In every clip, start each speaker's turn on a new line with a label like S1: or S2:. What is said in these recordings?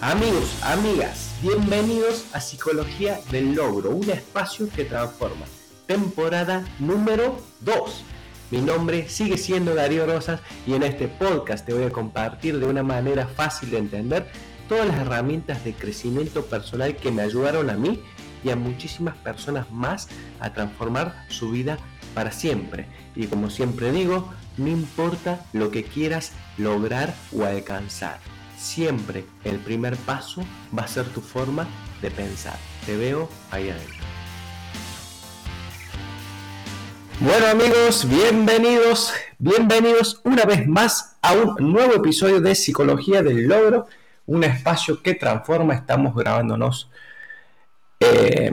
S1: Amigos, amigas, bienvenidos a Psicología del Logro, un espacio que transforma. Temporada número 2. Mi nombre sigue siendo Darío Rosas y en este podcast te voy a compartir de una manera fácil de entender todas las herramientas de crecimiento personal que me ayudaron a mí y a muchísimas personas más a transformar su vida para siempre. Y como siempre digo, no importa lo que quieras lograr o alcanzar siempre el primer paso va a ser tu forma de pensar. Te veo ahí adentro. Bueno amigos, bienvenidos, bienvenidos una vez más a un nuevo episodio de Psicología del Logro, un espacio que transforma, estamos grabándonos eh,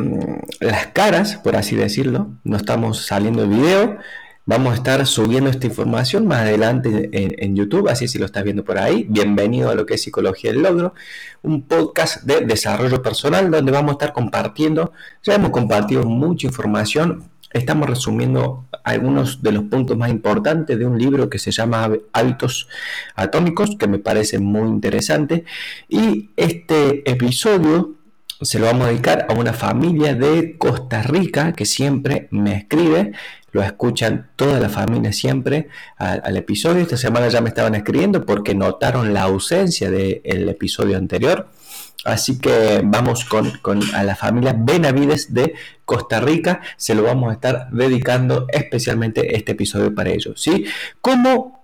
S1: las caras, por así decirlo, no estamos saliendo el video, Vamos a estar subiendo esta información más adelante en, YouTube, así si lo estás viendo por ahí. Bienvenido a lo que es Psicología del Logro, un podcast de desarrollo personal donde vamos a estar compartiendo, ya hemos compartido mucha información, estamos resumiendo algunos de los puntos más importantes de un libro que se llama Hábitos Atómicos, que me parece muy interesante. Y este episodio se lo vamos a dedicar a una familia de Costa Rica que siempre me escribe lo escuchan toda la familia siempre al, episodio. Esta semana ya me estaban escribiendo porque notaron la ausencia del episodio anterior. Así que vamos con, a la familia Benavides de Costa Rica. Se lo vamos a estar dedicando especialmente este episodio para ellos. ¿sí? ¿Cómo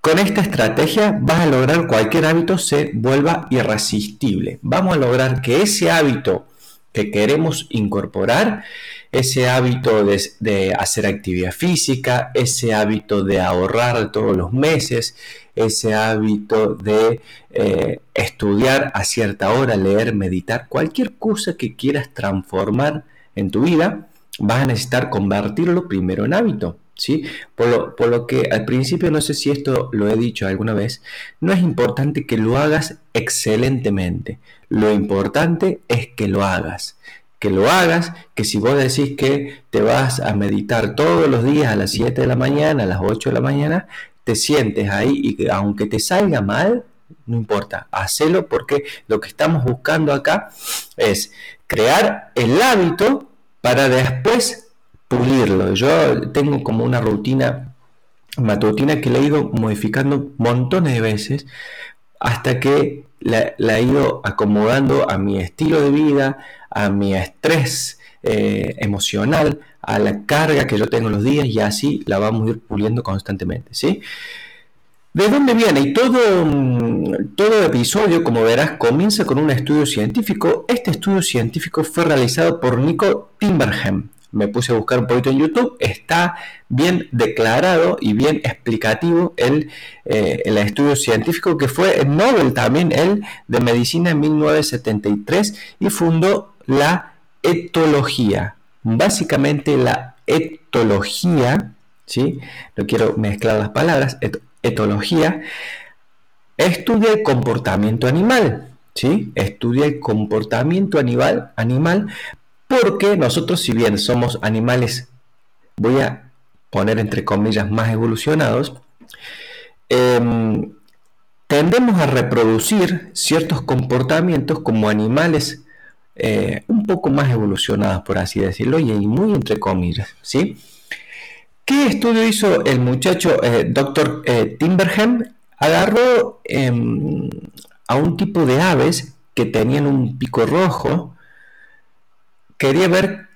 S1: con esta estrategia vas a lograr cualquier hábito se vuelva irresistible? Vamos a lograr que ese hábito que queremos incorporar ese hábito de, hacer actividad física, ese hábito de ahorrar todos los meses, ese hábito de eh, estudiar a cierta hora, leer, meditar, cualquier cosa que quieras transformar en tu vida, vas a necesitar convertirlo primero en hábito. ¿Sí? Por lo, por lo, que al principio, no sé si esto lo he dicho alguna vez, no es importante que lo hagas excelentemente, lo importante es que lo hagas que lo hagas, que si vos decís que te vas a meditar todos los días a las 7 de la mañana, a las 8 de la mañana, te sientes ahí y que aunque te salga mal, no importa, hacelo porque lo que estamos buscando acá es crear el hábito para después pulirlo. Yo tengo como una rutina matutina que le he ido modificando montones de veces hasta que la, he ido acomodando a mi estilo de vida, a mi estrés eh, emocional, a la carga que yo tengo los días y así la vamos a ir puliendo constantemente, ¿sí? ¿De dónde viene? Y todo, mm, todo episodio, como verás, comienza con un estudio científico. Este estudio científico fue realizado por Nico Timberham me puse a buscar un poquito en YouTube, está bien declarado y bien explicativo el, eh, el estudio científico que fue el Nobel también, el de medicina en 1973 y fundó la etología. Básicamente la etología, ¿sí? no quiero mezclar las palabras, etología, estudia el comportamiento animal. ¿sí? Estudia el comportamiento animal, animal porque nosotros, si bien somos animales, voy a poner entre comillas, más evolucionados, em, tendemos a reproducir ciertos comportamientos como animales eh, un poco más evolucionados, por así decirlo, y muy entre comillas, ¿sí? ¿Qué estudio hizo el muchacho eh, Dr. Eh, Timberham? Agarró em, a un tipo de aves que tenían un pico rojo, quería ver,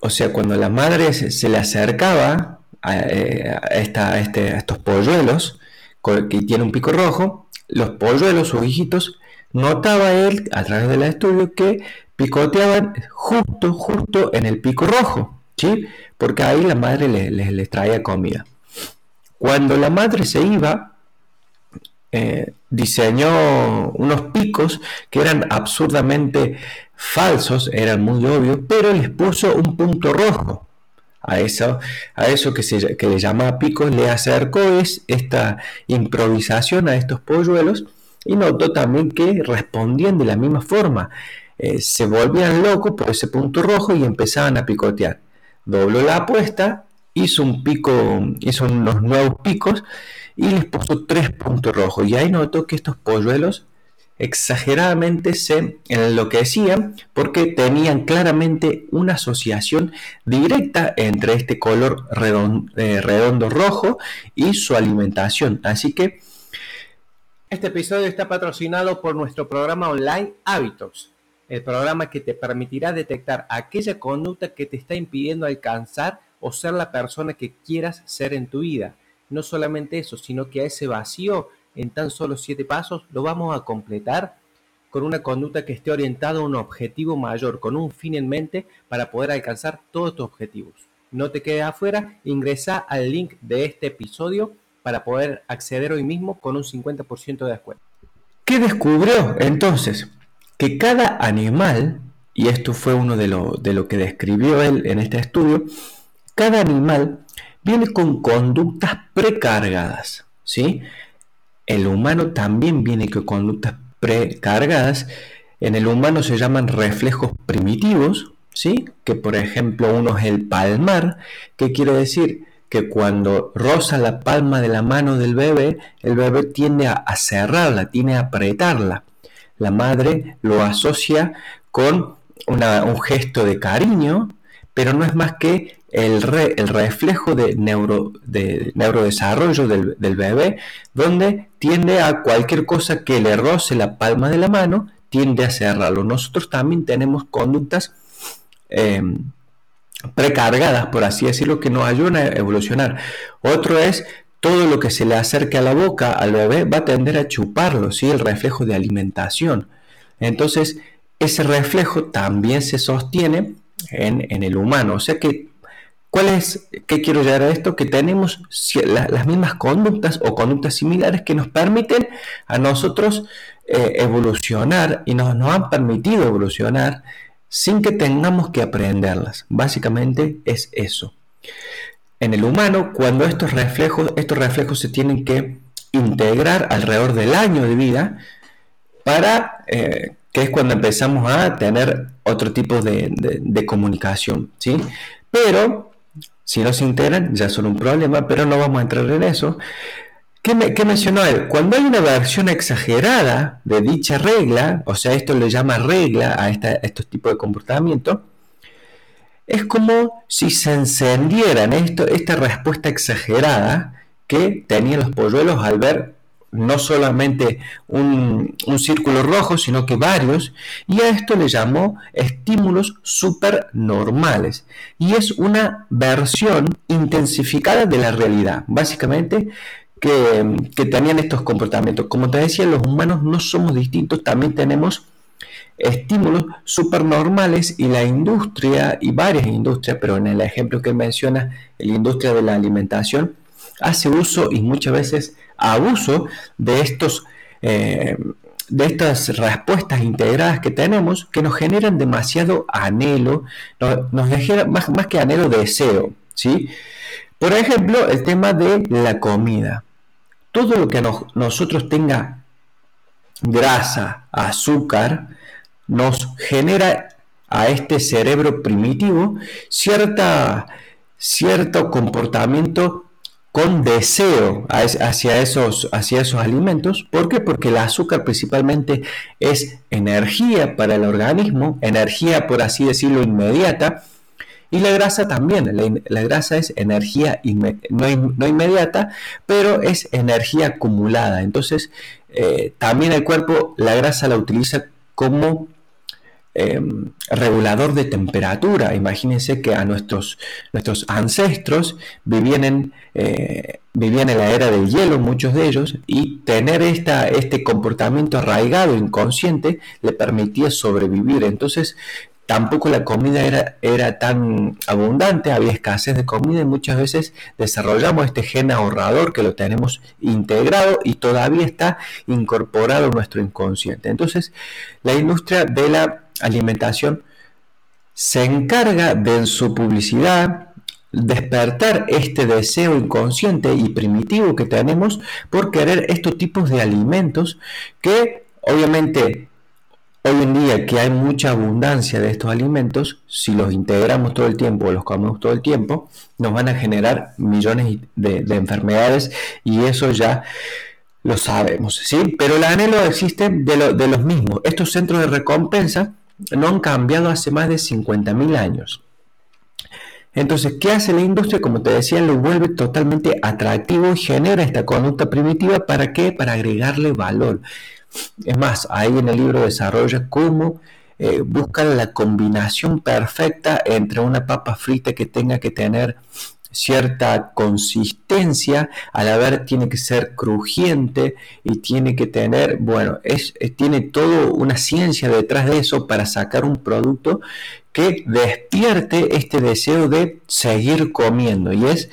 S1: o sea, cuando la madre se, le acercaba eh, a, esta, este, estos polluelos, que tiene un pico rojo, los polluelos, sus hijitos, notaba él a través del estudio que picoteaban justo, justo en el pico rojo, ¿sí? Porque ahí la madre les traía comida. Cuando la madre se iba, eh, diseñó unos picos que eran absurdamente falsos, eran muy obvios, pero les puso un punto rojo. A eso, a eso que, se, que le llama picos le acercó es esta improvisación a estos polluelos y notó también que respondían de la misma forma. Eh, se volvían locos por ese punto rojo y empezaban a picotear. Dobló la apuesta, hizo un pico, hizo unos nuevos picos y les puso tres puntos rojos. Y ahí notó que estos polluelos exageradamente se enloquecían porque tenían claramente una asociación directa entre este color eh, redondo, rojo y su alimentación. Así que este episodio está patrocinado por nuestro programa online Hábitos, el programa que te permitirá detectar aquella conducta que te está impidiendo alcanzar o ser la persona que quieras ser en tu vida. No solamente eso, sino que a ese vacío en tan solo siete pasos lo vamos a completar con una conducta que esté orientada a un objetivo mayor, con un fin en mente para poder alcanzar todos tus objetivos. No te quedes afuera, ingresa al link de este episodio para poder acceder hoy mismo con un 50% de descuento. ¿Qué descubrió entonces? Que cada animal, y esto fue uno de lo, de lo que describió él en este estudio, cada animal viene con conductas precargadas, ¿sí? El humano también viene con conductas precargadas. En el humano se llaman reflejos primitivos, ¿sí? Que por ejemplo uno es el palmar, que quiere decir que cuando roza la palma de la mano del bebé, el bebé tiende a, cerrarla, tiende a apretarla. La madre lo asocia con un gesto de cariño, pero no es más que el, reflejo de, neuro, de neurodesarrollo del, del, bebé, donde tiende a cualquier cosa que le roce la palma de la mano, tiende a cerrarlo. Nosotros también tenemos conductas em, precargadas, por así decirlo, que nos ayudan a evolucionar. Otro es todo lo que se le acerque a la boca al bebé va a tender a chuparlo, ¿sí? el reflejo de alimentación. Entonces, ese reflejo también se sostiene en, en el humano. O sea que ¿Cuál es, qué quiero llegar a esto? Que tenemos las mismas conductas o conductas similares que nos permiten a nosotros eh, evolucionar y nos, nos han permitido evolucionar sin que tengamos que aprenderlas. Básicamente es eso. En el humano, cuando estos reflejos, estos reflejos se tienen que integrar alrededor del año de vida para eh, que es cuando empezamos a tener otro tipo de, de comunicación, ¿sí? Pero si no se integran, ya son un problema, pero no vamos a entrar en eso. ¿Qué, mencionó él? Cuando hay una versión exagerada de dicha regla, o sea, esto le llama regla a, estos tipos de comportamiento, es como si se encendieran esto, esta respuesta exagerada que tenían los polluelos al ver no solamente un, círculo rojo, sino que varios, y a esto le llamó estímulos supernormales. Y es una versión intensificada de la realidad, básicamente, que, que tenían estos comportamientos. Como te decía, los humanos no somos distintos, también tenemos estímulos supernormales y la industria y varias industrias, pero en el ejemplo que menciona, la industria de la alimentación, hace uso y muchas veces abuso de estos eh, de estas respuestas integradas que tenemos que nos generan demasiado anhelo, nos, nos más, más, que anhelo, deseo. ¿sí? Por ejemplo, el tema de la comida. Todo lo que nosotros tenga grasa, azúcar, nos genera a este cerebro primitivo cierta, cierto comportamiento con deseo hacia esos, hacia esos alimentos. ¿Por qué? Porque el azúcar principalmente es energía para el organismo, energía por así decirlo inmediata, y la grasa también, la, grasa es energía no, inmediata, pero es energía acumulada. Entonces, eh, también el cuerpo la grasa la utiliza como Em, regulador de temperatura. Imagínense que a nuestros, nuestros ancestros vivían en, eh, vivían en la era del hielo, muchos de ellos, y tener esta, este comportamiento arraigado, inconsciente, le permitía sobrevivir. Entonces, tampoco la comida era, era tan abundante, había escasez de comida y muchas veces desarrollamos este gen ahorrador que lo tenemos integrado y todavía está incorporado en nuestro inconsciente. Entonces, la industria de la alimentación se encarga de en su publicidad despertar este deseo inconsciente y primitivo que tenemos por querer estos tipos de alimentos que obviamente hoy en día que hay mucha abundancia de estos alimentos, si los integramos todo el tiempo o los comemos todo el tiempo, nos van a generar millones de, de enfermedades y eso ya lo sabemos, ¿sí? Pero el anhelo existe de, de los mismos. Estos centros de recompensa no han cambiado hace más de 50.000 años. Entonces, ¿qué hace la industria? Como te decía, lo vuelve totalmente atractivo y genera esta conducta primitiva. ¿Para qué? Para agregarle valor. Es más, ahí en el libro desarrolla cómo eh, la combinación perfecta entre una papa frita que tenga que tener cierta consistencia, a la vez tiene que ser crujiente y tiene que tener, bueno, es, tiene toda una ciencia detrás de eso para sacar un producto que despierte este deseo de seguir comiendo. Y es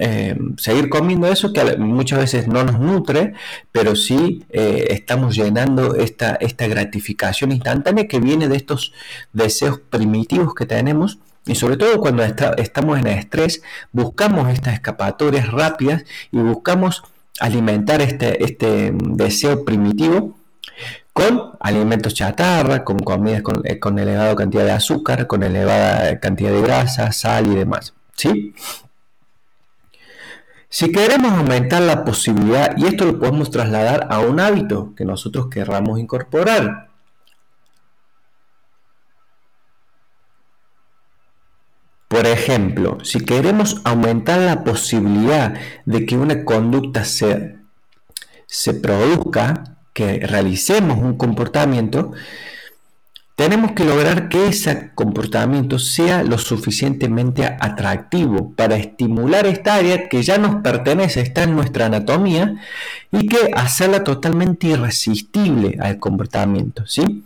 S1: eh, seguir comiendo eso que muchas veces no nos nutre, pero sí eh, estamos llenando esta, esta gratificación instantánea que viene de estos deseos primitivos que tenemos y sobre todo cuando estamos en estrés, buscamos estas escapatorias rápidas y buscamos alimentar este, este deseo primitivo con alimentos chatarra, con comidas con, eh, con, elevada cantidad de azúcar, con elevada cantidad de grasa, sal y demás. ¿sí? Si queremos aumentar la posibilidad, y esto lo podemos trasladar a un hábito que nosotros querramos incorporar, Por ejemplo, si queremos aumentar la posibilidad de que una conducta se, se produzca, que realicemos un comportamiento, tenemos que lograr que ese comportamiento sea lo suficientemente atractivo para estimular esta área que ya nos pertenece, está en nuestra anatomía, y que hacerla totalmente irresistible al comportamiento, ¿sí?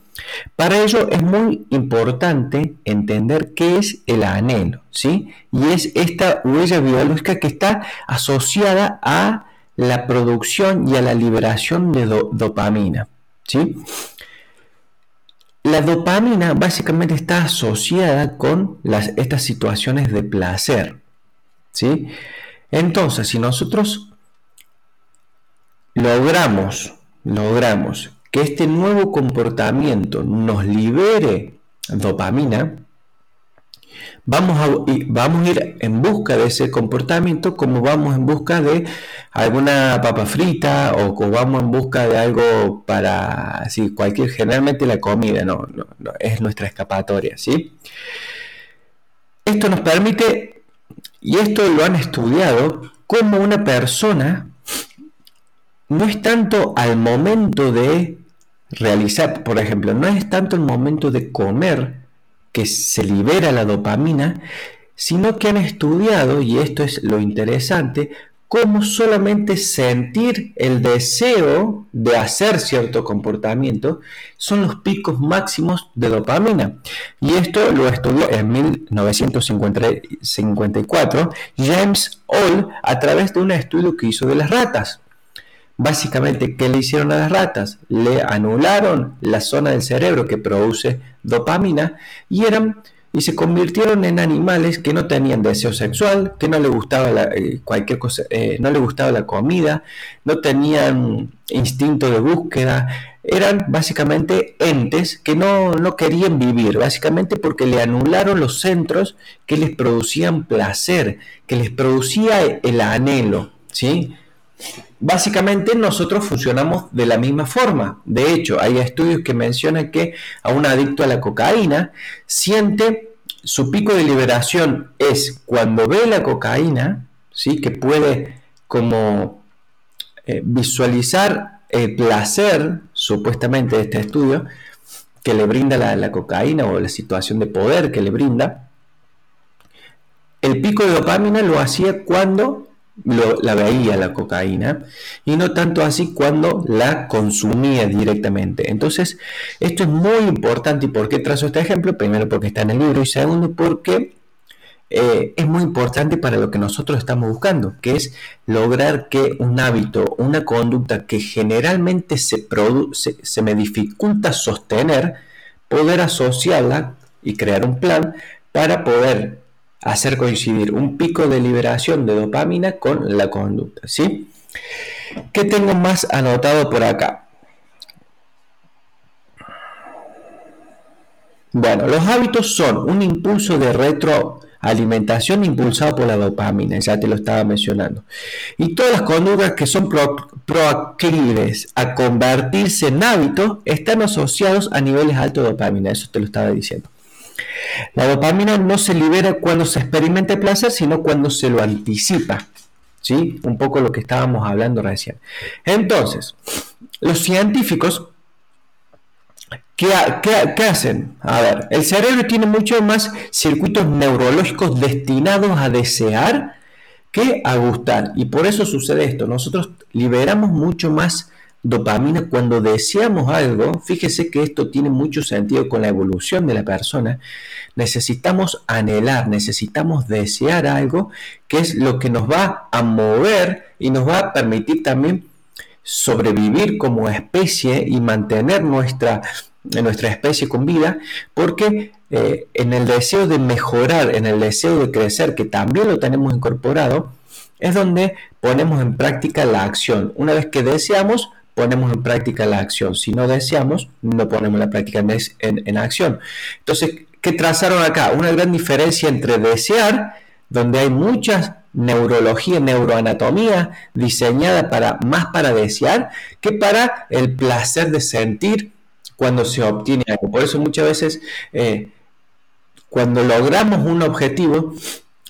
S1: Para ello es muy importante entender qué es el anhelo, ¿sí? Y es esta huella biológica que está asociada a la producción y a la liberación de dopamina, ¿sí? La dopamina básicamente está asociada con las, estas situaciones de placer, ¿sí? Entonces, si nosotros logramos, logramos que este nuevo comportamiento nos libere dopamina, vamos a, vamos a ir en busca de ese comportamiento como vamos en busca de alguna papa frita o como vamos en busca de algo para, así, cualquier, generalmente la comida, no, no, es nuestra escapatoria, ¿sí? Esto nos permite, y esto lo han estudiado, como una persona no es tanto al momento de realizar, por ejemplo, no es tanto el momento de comer que se libera la dopamina, sino que han estudiado, y esto es lo interesante, cómo solamente sentir el deseo de hacer cierto comportamiento son los picos máximos de dopamina. Y esto lo estudió en 1954 James Hall a través de un estudio que hizo de las ratas. Básicamente, ¿qué le hicieron a las ratas? Le anularon la zona del cerebro que produce dopamina y eran y se convirtieron en animales que no tenían deseo sexual, que no le gustaba la, eh, cualquier cosa, eh, no le gustaba la comida, no tenían instinto de búsqueda, eran básicamente entes que no, no querían vivir, básicamente porque le anularon los centros que les producían placer, que les producía el anhelo, ¿sí? Básicamente nosotros funcionamos de la misma forma. De hecho, hay estudios que mencionan que a un adicto a la cocaína siente su pico de liberación es cuando ve la cocaína, ¿sí? que puede como eh, visualizar el placer, supuestamente de este estudio, que le brinda la, la cocaína o la situación de poder que le brinda. El pico de dopamina lo hacía cuando la veía la cocaína y no tanto así cuando la consumía directamente. Entonces, esto es muy importante. ¿Y por qué trazo este ejemplo? Primero porque está en el libro y segundo porque eh, es muy importante para lo que nosotros estamos buscando, que es lograr que un hábito, una conducta que generalmente se, se, se me dificulta sostener, poder asociarla y crear un plan para poder hacer coincidir un pico de liberación de dopamina con la conducta. ¿sí? ¿Qué tengo más anotado por acá? Bueno, los hábitos son un impulso de retro alimentación impulsada por la dopamina, ya te lo estaba mencionando. Y todas las conductas que son proclives a convertirse en hábitos están asociados a niveles altos de dopamina, eso te lo estaba diciendo. La dopamina no se libera cuando se experimenta el placer, sino cuando se lo anticipa. ¿Sí? Un poco lo que estábamos hablando recién. Entonces, los científicos ¿Qué, hacen? A ver, el cerebro tiene mucho más circuitos neurológicos destinados a desear que a gustar. Y por eso sucede esto. Nosotros liberamos mucho más dopamina cuando deseamos algo. Fíjese que esto tiene mucho sentido con la evolución de la persona. Necesitamos anhelar, necesitamos desear algo que es lo que nos va a mover y nos va a permitir también sobrevivir como especie y mantener nuestra nuestra especie con vida, porque eh, en el deseo de mejorar, en el deseo de crecer, que también lo tenemos incorporado, es donde ponemos en práctica la acción. Una vez que deseamos, ponemos en práctica la acción. Si no deseamos, no ponemos la práctica en, acción. Entonces, ¿qué trazaron acá? Una gran diferencia entre desear, donde hay muchas neurología, neuroanatomía diseñada para más para desear que para el placer de sentir cuando se obtiene algo. Por eso muchas veces eh, cuando logramos un objetivo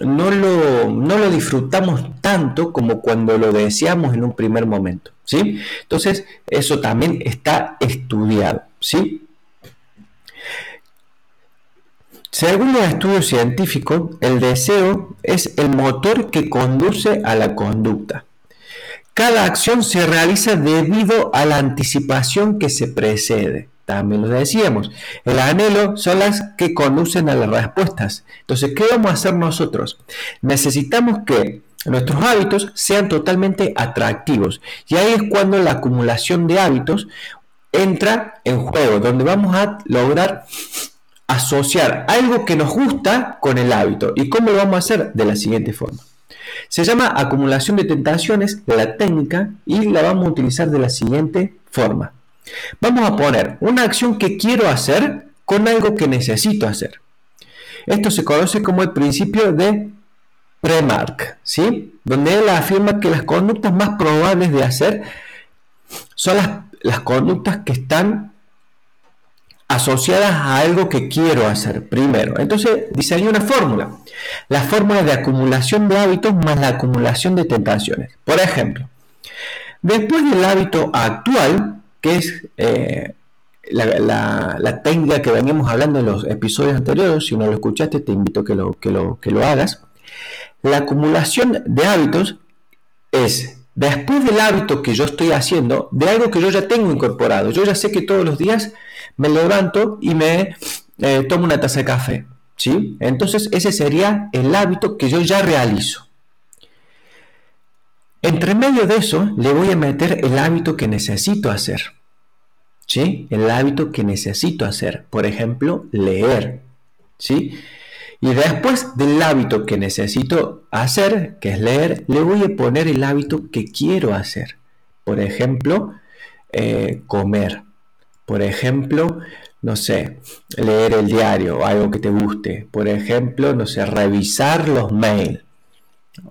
S1: no lo, no lo, disfrutamos tanto como cuando lo deseamos en un primer momento. ¿sí? Entonces eso también está estudiado. ¿sí? Según los estudios científicos, el deseo es el motor que conduce a la conducta. Cada acción se realiza debido a la anticipación que se precede también lo decíamos. El anhelo son las que conducen a las respuestas. Entonces, ¿qué vamos a hacer nosotros? Necesitamos que nuestros hábitos sean totalmente atractivos. Y ahí es cuando la acumulación de hábitos entra en juego, donde vamos a lograr asociar algo que nos gusta con el hábito. ¿Y cómo lo vamos a hacer? De la siguiente forma. Se llama acumulación de tentaciones, la técnica, y la vamos a utilizar de la siguiente forma. Vamos a poner una acción que quiero hacer con algo que necesito hacer. Esto se conoce como el principio de Premark, ¿sí? donde él afirma que las conductas más probables de hacer son las, las conductas que están asociadas a algo que quiero hacer primero. Entonces diseñó una fórmula, la fórmula de acumulación de hábitos más la acumulación de tentaciones. Por ejemplo, después del hábito actual, que es eh, la, técnica que veníamos hablando en los episodios anteriores. Si no lo escuchaste, te invito a que lo, que lo, que lo hagas. La acumulación de hábitos es después del hábito que yo estoy haciendo, de algo que yo ya tengo incorporado. Yo ya sé que todos los días me levanto y me eh, tomo una taza de café. ¿sí? Entonces ese sería el hábito que yo ya realizo. Entre medio de eso le voy a meter el hábito que necesito hacer. ¿Sí? El hábito que necesito hacer. Por ejemplo, leer. ¿Sí? Y después del hábito que necesito hacer, que es leer, le voy a poner el hábito que quiero hacer. Por ejemplo, eh, comer. Por ejemplo, no sé, leer el diario, algo que te guste. Por ejemplo, no sé, revisar los mails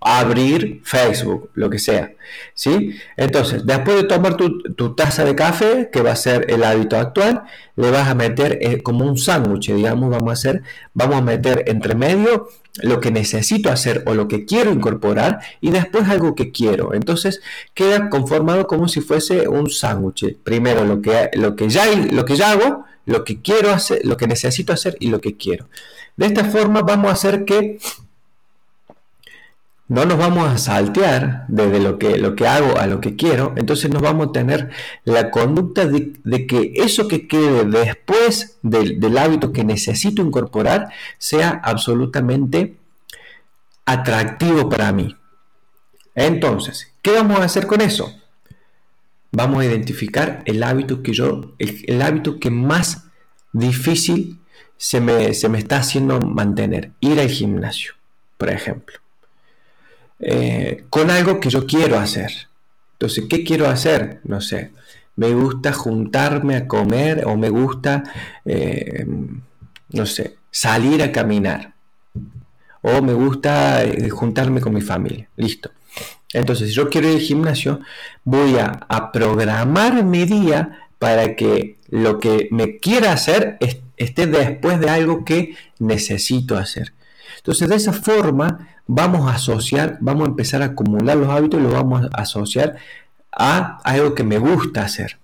S1: abrir Facebook, lo que sea. ¿sí? Entonces, después de tomar tu, taza de café, que va a ser el hábito actual, le vas a meter eh, como un sándwich, digamos, vamos a hacer, vamos a meter entre medio lo que necesito hacer o lo que quiero incorporar y después algo que quiero. Entonces, queda conformado como si fuese un sándwich. Primero lo que, lo, que ya, lo que ya hago, lo que quiero hacer, lo que necesito hacer y lo que quiero. De esta forma vamos a hacer que no nos vamos a saltear desde lo que, lo que hago a lo que quiero, entonces nos vamos a tener la conducta de, que eso que quede después del, hábito que necesito incorporar sea absolutamente atractivo para mí. Entonces, ¿qué vamos a hacer con eso? Vamos a identificar el hábito que yo, el, hábito que más difícil se me, se me está haciendo mantener, ir al gimnasio, por ejemplo. Eh, con algo que yo quiero hacer. Entonces, ¿qué quiero hacer? No sé, me gusta juntarme a comer o me gusta, eh, no sé, salir a caminar. o me gusta eh, juntarme con mi familia. Listo. Entonces, si yo quiero ir al gimnasio, voy a, a programar mi día para que lo que me quiera hacer esté después de algo que necesito hacer. Entonces, de esa forma vamos a asociar, vamos a empezar a acumular los hábitos y los vamos a asociar a algo que me gusta hacer.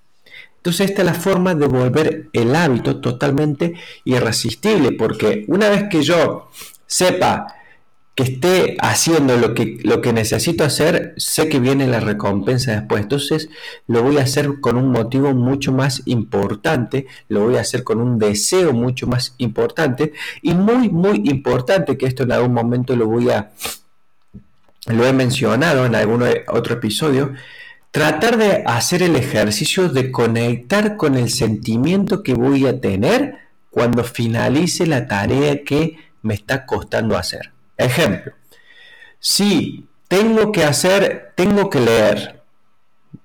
S1: Entonces esta es la forma de volver el hábito totalmente irresistible, porque una vez que yo sepa que esté haciendo lo que, lo que necesito hacer, sé que viene la recompensa después. Entonces lo voy a hacer con un motivo mucho más importante, lo voy a hacer con un deseo mucho más importante y muy, muy importante, que esto en algún momento lo voy a, lo he mencionado en algún otro episodio, tratar de hacer el ejercicio de conectar con el sentimiento que voy a tener cuando finalice la tarea que me está costando hacer. Ejemplo, si tengo que hacer, tengo que leer,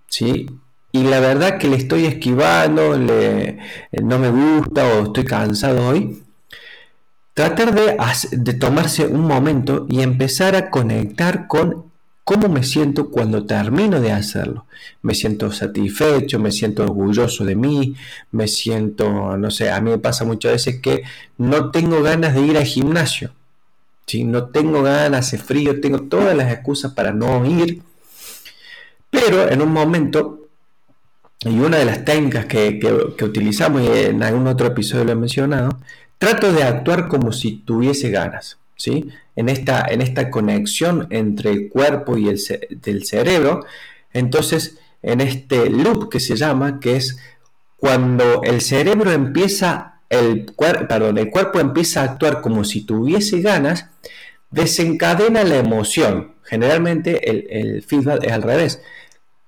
S1: ¿sí? Y la verdad que le estoy esquivando, no me gusta o estoy cansado hoy, tratar de, de tomarse un momento y empezar a conectar con ¿Cómo me siento cuando termino de hacerlo? Me siento satisfecho, me siento orgulloso de mí, me siento, no sé, a mí me pasa muchas veces que no tengo ganas de ir al gimnasio. ¿Sí? No tengo ganas, hace frío, tengo todas las excusas para no ir. Pero en un momento, y una de las técnicas que, que utilizamos, y en algún otro episodio lo he mencionado, trato de actuar como si tuviese ganas. ¿sí? En esta, en esta conexión entre el cuerpo y el del cerebro. Entonces, en este loop que se llama, que es cuando el cerebro empieza, el, perdón, el cuerpo empieza a actuar como si tuviese ganas, desencadena la emoción. Generalmente el, el feedback es al revés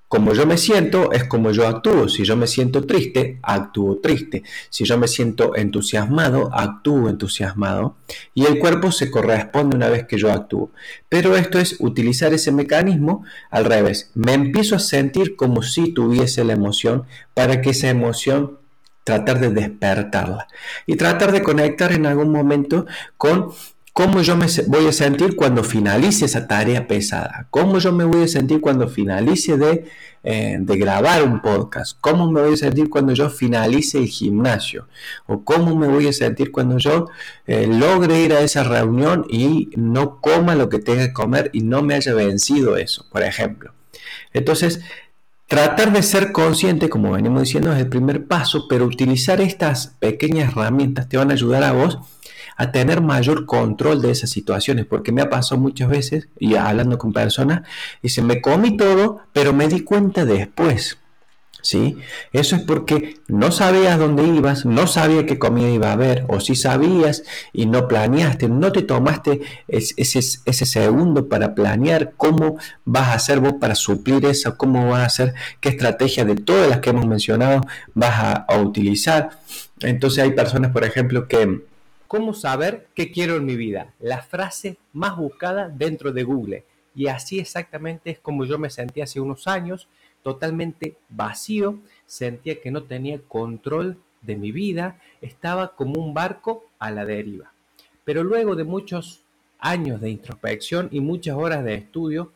S1: como yo me siento es como yo actúo. Si yo me siento triste, actúo triste. Si yo me siento entusiasmado, actúo entusiasmado. Y el cuerpo se corresponde una vez que yo actúo. Pero esto es utilizar ese mecanismo al revés. Me empiezo a sentir como si tuviese la emoción para que esa emoción tratar de despertarla y tratar de conectar en algún momento con cómo yo me voy a sentir cuando finalice esa tarea pesada, cómo yo me voy a sentir cuando finalice de, eh, grabar un podcast, cómo me voy a sentir cuando yo finalice el gimnasio, o cómo me voy a sentir cuando yo eh, logre ir a esa reunión y no coma lo que tenga que comer y no me haya vencido eso, por ejemplo. Entonces, Tratar de ser consciente, como venimos diciendo, es el primer paso, pero utilizar estas pequeñas herramientas te van a ayudar a vos a tener mayor control de esas situaciones, porque me ha pasado muchas veces, y hablando con personas, se me comí todo, pero me di cuenta después. ¿Sí? Eso es porque no sabías dónde ibas, no sabías qué comida iba a haber, o si sabías y no planeaste, no te tomaste ese, segundo para planear cómo vas a hacer vos para suplir eso, cómo vas a hacer, qué estrategia de todas las que hemos mencionado vas a utilizar. Entonces hay personas, por ejemplo, que ¿Cómo saber qué quiero en mi vida? La frase más buscada dentro de Google. Y así exactamente es como yo me sentía hace unos años, totalmente vacío, sentía que no tenía control de mi vida, estaba como un barco a la deriva. Pero luego de muchos años de introspección y muchas horas de estudio,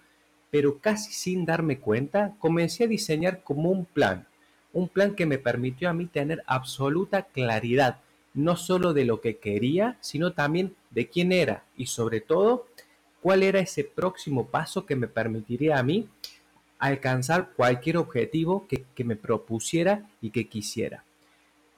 S1: pero casi sin darme cuenta, comencé a diseñar como un plan, un plan que me permitió a mí tener absoluta claridad no solo de lo que quería, sino también de quién era y sobre todo cuál era ese próximo paso que me permitiría a mí alcanzar cualquier objetivo que, me propusiera y que quisiera.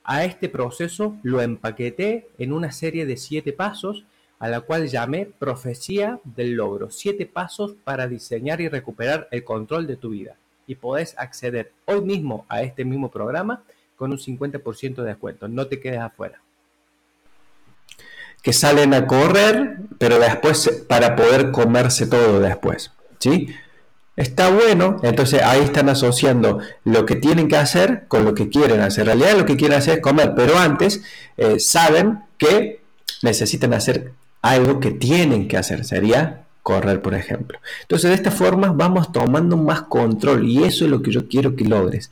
S1: A este proceso lo empaqueté en una serie de siete pasos a la cual llamé Profecía del Logro. Siete pasos para diseñar y recuperar el control de tu vida. Y podés acceder hoy mismo a este mismo programa con un 50% de descuento. No te quedes afuera que salen a correr, pero después para poder comerse todo después. ¿sí? Está bueno, entonces ahí están asociando lo que tienen que hacer con lo que quieren hacer. En realidad lo que quieren hacer es comer, pero antes eh, saben que necesitan hacer algo que tienen que hacer. Sería correr, por ejemplo. Entonces, de esta forma vamos tomando más control y eso es lo que yo quiero que logres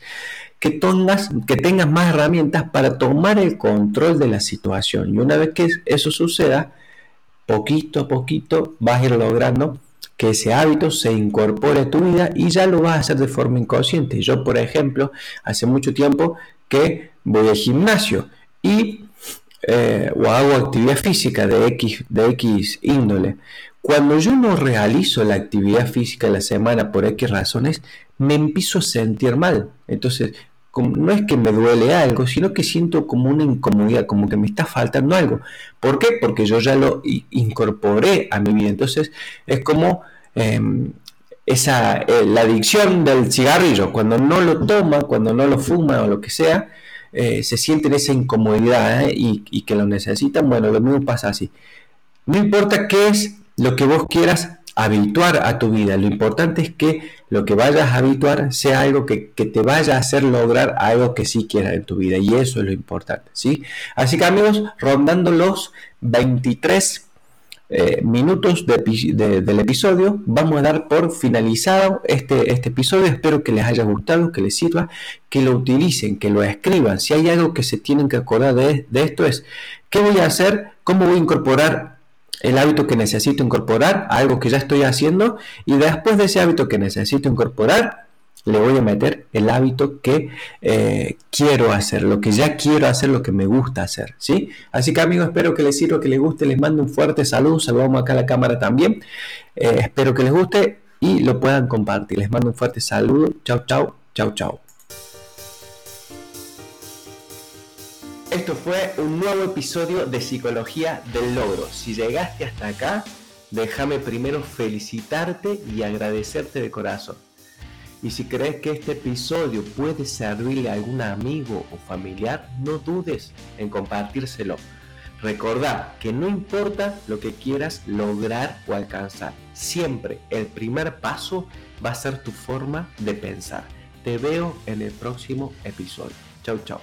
S1: que tengas, que tengas más herramientas para tomar el control de la situación. Y una vez que eso suceda, poquito a poquito vas a ir logrando que ese hábito se incorpore a tu vida y ya lo vas a hacer de forma inconsciente. Yo, por ejemplo, hace mucho tiempo que voy al gimnasio y eh, o hago actividad física de X, de X índole. Cuando yo no realizo la actividad física de la semana por X razones, me empiezo a sentir mal. Entonces, no es que me duele algo, sino que siento como una incomodidad, como que me está faltando algo. ¿Por qué? Porque yo ya lo incorporé a mi vida. Entonces es como em, esa, eh, la adicción del cigarrillo, cuando no lo toma, cuando no lo fuma o lo que sea, eh, se sienten esa incomodidad ¿eh? y, y que lo necesitan. Bueno, lo mismo pasa así. No importa qué es lo que vos quieras habituar a tu vida. Lo importante es que lo que vayas a habituar sea algo que, te vaya a hacer lograr algo que sí quieras en tu vida. Y eso es lo importante. ¿sí? Así que amigos, rondando los 23 eh, minutos del episodio, vamos a dar por finalizado este, este episodio. Espero que les haya gustado, que les sirva, que lo utilicen, que lo escriban. Si hay algo que se tienen que acordar de, de esto es, ¿qué voy a hacer? ¿Cómo voy a incorporar el hábito que necesito incorporar, algo que ya estoy haciendo, y después de ese hábito que necesito incorporar, le voy a meter el hábito que eh, quiero hacer, lo que ya quiero hacer, lo que me gusta hacer, ¿sí? Así que amigos, espero que les sirva, que les guste, les mando un fuerte saludo, saludamos acá a la cámara también, eh, espero que les guste y lo puedan compartir, les mando un fuerte saludo, chao, chao, chao, chao. Esto fue un nuevo episodio de Psicología del Logro. Si llegaste hasta acá, déjame primero felicitarte y agradecerte de corazón. Y si crees que este episodio puede servirle a algún amigo o familiar, no dudes en compartírselo. Recordá que no importa lo que quieras lograr o alcanzar, siempre el primer paso va a ser tu forma de pensar. Te veo en el próximo episodio. Chau, chau.